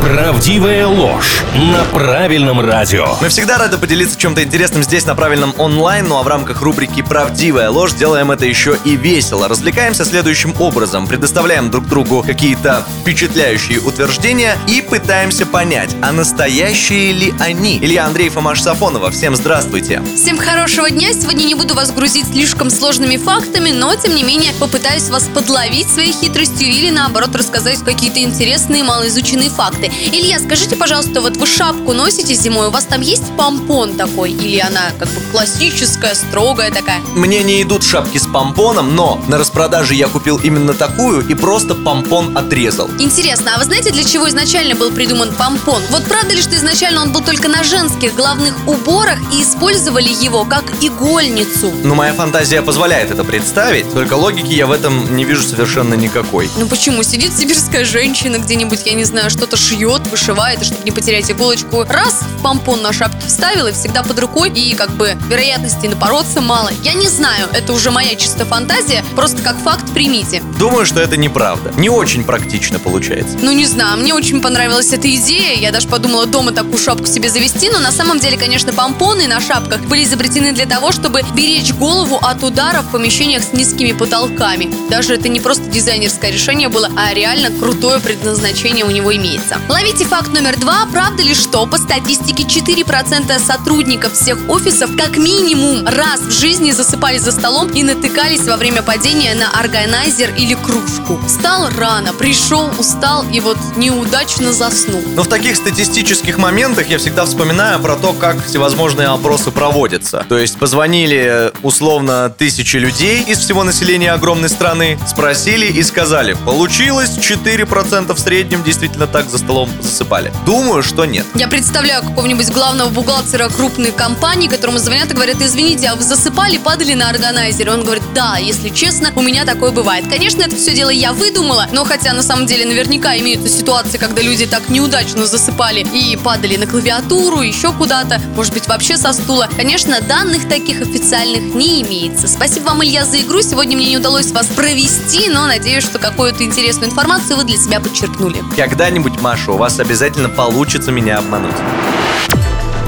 Правдивая ложь на правильном радио. Мы всегда рады поделиться чем-то интересным здесь на правильном онлайн, ну а в рамках рубрики «Правдивая ложь» делаем это еще и весело. Развлекаемся следующим образом. Предоставляем друг другу какие-то впечатляющие утверждения и пытаемся понять, а настоящие ли они. Илья Андреев и Маша Сафонова, всем здравствуйте. Всем хорошего дня. Сегодня не буду вас грузить слишком сложными фактами, но тем не менее попытаюсь вас подловить своей хитростью или наоборот рассказать какие-то интересные малоизученные факты. Илья, скажите, пожалуйста, вот вы шапку носите зимой, у вас там есть помпон такой? Или она как бы классическая, строгая такая? Мне не идут шапки с помпоном, но на распродаже я купил именно такую и просто помпон отрезал. Интересно, а вы знаете, для чего изначально был придуман помпон? Вот правда ли, что изначально он был только на женских головных уборах и использовали его как игольницу? Ну, моя фантазия позволяет это представить, только логики я в этом не вижу совершенно никакой. Ну почему? Сидит сибирская женщина где-нибудь, я не знаю, что-то шьет, вышивает, и чтобы не потерять иголочку, раз в помпон на шапке вставила, и всегда под рукой, и как бы вероятности напороться мало. Я не знаю, это уже моя чисто фантазия, просто как факт примите. Думаю, что это неправда. Не очень практично получается. Ну, не знаю, мне очень понравилась эта идея. Я даже подумала дома такую шапку себе завести. Но на самом деле, конечно, помпоны на шапках были изобретены для того, чтобы беречь голову от удара в помещениях с низкими потолками. Даже это не просто дизайнерское решение было, а реально крутое предназначение у него имеется. Ловите факт номер два. Правда ли, что по статистике 4% сотрудников всех офисов как минимум раз в жизни засыпали за столом и натыкались во время падения на органайзер или кружку? Встал рано, пришел, устал и вот неудачно заснул. Но в таких статистических моментах я всегда вспоминаю про то, как всевозможные опросы проводятся. То есть позвонили условно тысячи людей из всего населения огромной страны, спросили и сказали, получилось 4% в среднем действительно так за столом засыпали. Думаю, что нет. Я представляю какого-нибудь главного бухгалтера крупной компании, которому звонят и говорят, извините, а вы засыпали, падали на органайзере? Он говорит, да, если честно, у меня такое бывает. Конечно, это все дело я выдумала, но хотя на самом деле наверняка имеются ситуации, когда люди так неудачно засыпали и падали на клавиатуру, еще куда-то, может быть, вообще со стула. Конечно, данных таких официальных не имеется. Спасибо вам, Илья, за игру. Сегодня мне не удалось вас провести, но надеюсь, что какую-то интересную информацию вы для себя подчеркнули. Когда-нибудь, Маша, у вас обязательно получится меня обмануть.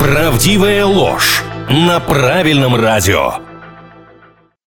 Правдивая ложь на правильном радио.